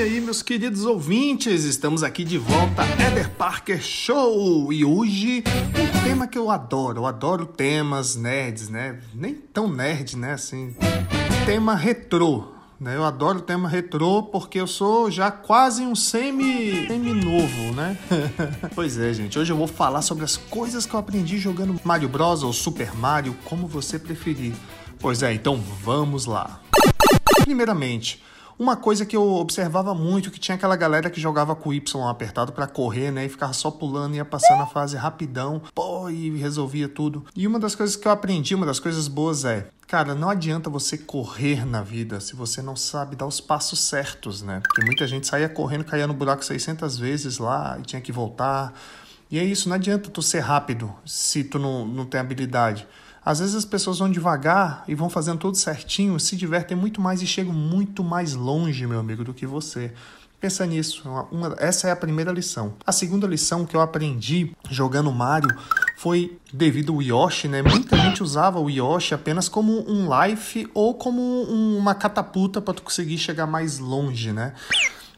E aí, meus queridos ouvintes, estamos aqui de volta, Eder Parker Show! E hoje, um tema que eu adoro, eu adoro temas nerds, né? Nem tão nerd, né? Assim, tema retrô. Né? Eu adoro tema retrô porque eu sou já quase um semi, semi novo, né? pois é, gente. Hoje eu vou falar sobre as coisas que eu aprendi jogando Mario Bros ou Super Mario, como você preferir. Pois é, então vamos lá. Primeiramente, uma coisa que eu observava muito, que tinha aquela galera que jogava com o Y apertado para correr, né? E ficava só pulando, ia passando a fase rapidão, pô, e resolvia tudo. E uma das coisas que eu aprendi, uma das coisas boas é, cara, não adianta você correr na vida se você não sabe dar os passos certos, né? Porque muita gente saía correndo, caía no buraco 600 vezes lá e tinha que voltar. E é isso, não adianta tu ser rápido se tu não, não tem habilidade. Às vezes as pessoas vão devagar e vão fazendo tudo certinho, se divertem muito mais e chegam muito mais longe, meu amigo, do que você. Pensa nisso. Uma, essa é a primeira lição. A segunda lição que eu aprendi jogando Mario foi devido ao Yoshi, né? Muita gente usava o Yoshi apenas como um life ou como uma catapulta para tu conseguir chegar mais longe, né?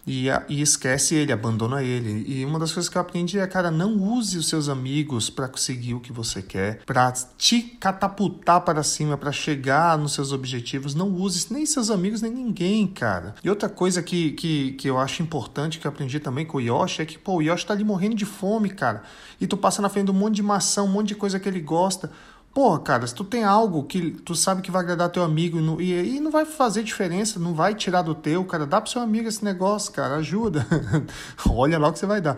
E, e esquece ele, abandona ele. E uma das coisas que eu aprendi é, cara, não use os seus amigos para conseguir o que você quer, para te catapultar para cima, para chegar nos seus objetivos. Não use nem seus amigos, nem ninguém, cara. E outra coisa que, que, que eu acho importante, que eu aprendi também com o Yoshi, é que, pô, o Yoshi tá ali morrendo de fome, cara. E tu passa na frente de um monte de maçã, um monte de coisa que ele gosta. Porra, cara, se tu tem algo que tu sabe que vai agradar teu amigo e não, e, e não vai fazer diferença, não vai tirar do teu, cara, dá pro seu amigo esse negócio, cara, ajuda. Olha lá o que você vai dar.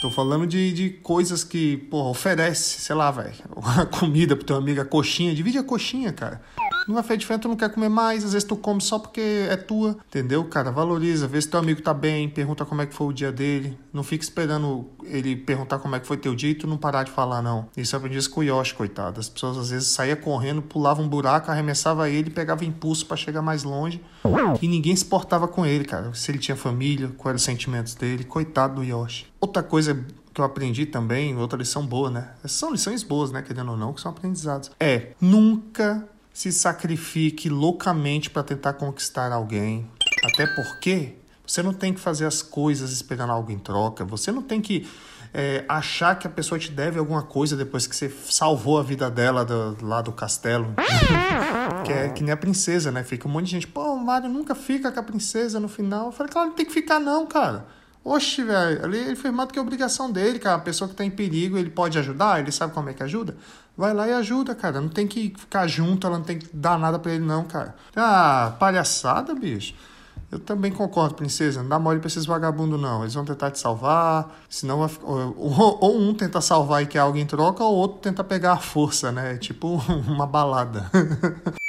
Tô falando de, de coisas que, porra, oferece, sei lá, velho, a comida pro teu amigo, a coxinha, divide a coxinha, cara. Não vai fazer diferença, tu não quer comer mais, às vezes tu come só porque é tua, entendeu, cara? Valoriza, vê se teu amigo tá bem, pergunta como é que foi o dia dele. Não fica esperando ele perguntar como é que foi teu dia e tu não parar de falar, não. Isso eu aprendi isso com o Yoshi, coitado. As pessoas às vezes saía correndo, pulava um buraco, arremessava ele, pegava impulso para chegar mais longe. E ninguém se portava com ele, cara. Se ele tinha família, quais eram os sentimentos dele. Coitado do Yoshi. Outra coisa que eu aprendi também, outra lição boa, né? Essas são lições boas, né? Querendo ou não, que são aprendizados. É, nunca se sacrifique loucamente para tentar conquistar alguém. Até porque você não tem que fazer as coisas esperando algo em troca. Você não tem que é, achar que a pessoa te deve alguma coisa depois que você salvou a vida dela do, lá do castelo. que é que nem a princesa, né? Fica um monte de gente, pô, o Mario nunca fica com a princesa no final. Eu falei, claro, não tem que ficar não, cara. Oxe, velho, ali ele fez mais do que obrigação dele, cara. A pessoa que tá em perigo, ele pode ajudar, ele sabe como é que ajuda. Vai lá e ajuda, cara. Não tem que ficar junto, ela não tem que dar nada para ele, não, cara. Ah, palhaçada, bicho. Eu também concordo, princesa. Não dá mole pra esses vagabundos, não. Eles vão tentar te salvar, senão vai... ou, ou um tenta salvar e quer algo em troca, ou outro tenta pegar a força, né? É tipo uma balada.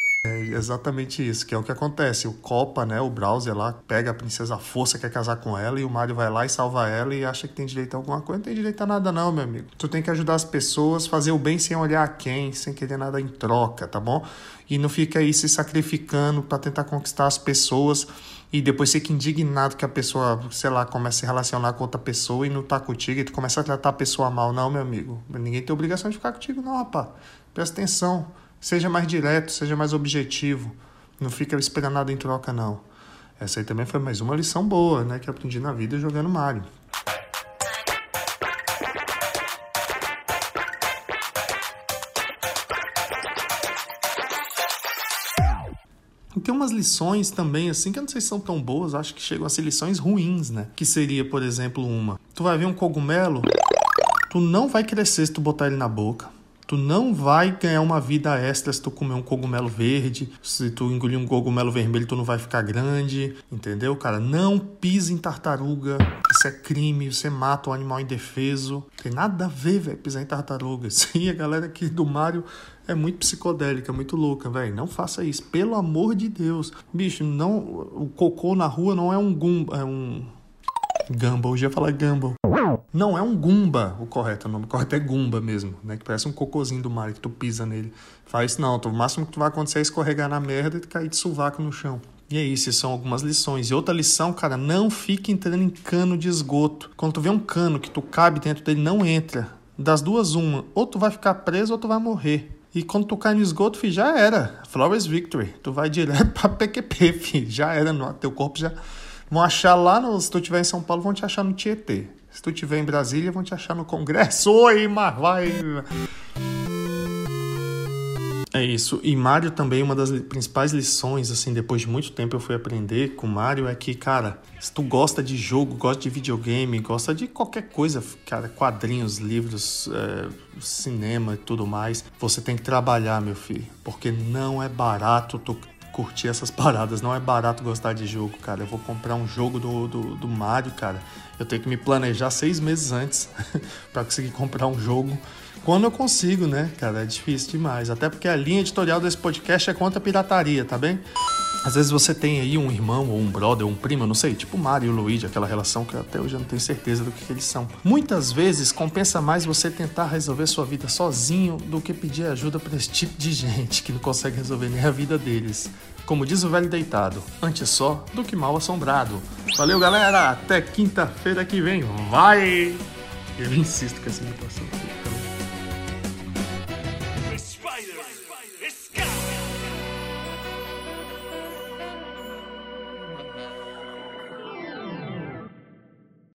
Exatamente isso, que é o que acontece. O Copa, né, o Browser lá, pega a princesa força, quer casar com ela, e o Mario vai lá e salva ela e acha que tem direito a alguma coisa. Não tem direito a nada não, meu amigo. Tu tem que ajudar as pessoas, fazer o bem sem olhar a quem, sem querer nada em troca, tá bom? E não fica aí se sacrificando para tentar conquistar as pessoas e depois fica indignado que a pessoa, sei lá, começa a se relacionar com outra pessoa e não tá contigo e tu começa a tratar a pessoa mal. Não, meu amigo. Ninguém tem obrigação de ficar contigo, não, rapaz. Presta atenção. Seja mais direto, seja mais objetivo. Não fica esperando nada em troca, não. Essa aí também foi mais uma lição boa, né? Que aprendi na vida jogando Mario. E tem umas lições também, assim, que eu não sei se são tão boas, acho que chegam a ser lições ruins, né? Que seria, por exemplo, uma. Tu vai ver um cogumelo, tu não vai crescer se tu botar ele na boca. Tu não vai ganhar uma vida extra se tu comer um cogumelo verde. Se tu engolir um cogumelo vermelho, tu não vai ficar grande. Entendeu, cara? Não pise em tartaruga. Isso é crime. Você mata um animal indefeso. Tem nada a ver, velho, pisar em tartaruga. Sim, a galera aqui do Mario é muito psicodélica, muito louca, velho. Não faça isso, pelo amor de Deus. Bicho, não, o cocô na rua não é um gumba, é um Gumball, ia falar Gumball. Não, é um Gumba o correto, o nome correto é Gumba mesmo, né? Que parece um cocôzinho do mar que tu pisa nele. Faz não, o máximo que tu vai acontecer é escorregar na merda e cair de sovaco no chão. E é isso, são algumas lições. E outra lição, cara, não fique entrando em cano de esgoto. Quando tu vê um cano que tu cabe dentro dele, não entra. Das duas, uma. Ou tu vai ficar preso ou tu vai morrer. E quando tu cai no esgoto, filho, já era. Flores Victory. Tu vai direto pra PQP, filho. Já era. Teu corpo já Vão achar lá, no, se tu estiver em São Paulo, vão te achar no Tietê. Se tu estiver em Brasília, vão te achar no Congresso. Oi, mas vai. É isso. E Mario também, uma das principais lições, assim, depois de muito tempo eu fui aprender com Mario é que, cara, se tu gosta de jogo, gosta de videogame, gosta de qualquer coisa, cara, quadrinhos, livros, é, cinema e tudo mais, você tem que trabalhar, meu filho. Porque não é barato tu curtir essas paradas, não é barato gostar de jogo, cara. Eu vou comprar um jogo do, do, do Mario, cara. Eu tenho que me planejar seis meses antes para conseguir comprar um jogo quando eu consigo, né, cara? É difícil demais. Até porque a linha editorial desse podcast é contra a pirataria, tá bem? Às vezes você tem aí um irmão ou um brother ou um primo, não sei, tipo Mario e Luigi, aquela relação que até hoje eu não tenho certeza do que, que eles são. Muitas vezes compensa mais você tentar resolver sua vida sozinho do que pedir ajuda para esse tipo de gente que não consegue resolver nem a vida deles. Como diz o velho deitado, antes só do que mal assombrado. Valeu, galera! Até quinta-feira que vem. Vai! Eu insisto com essa imitação.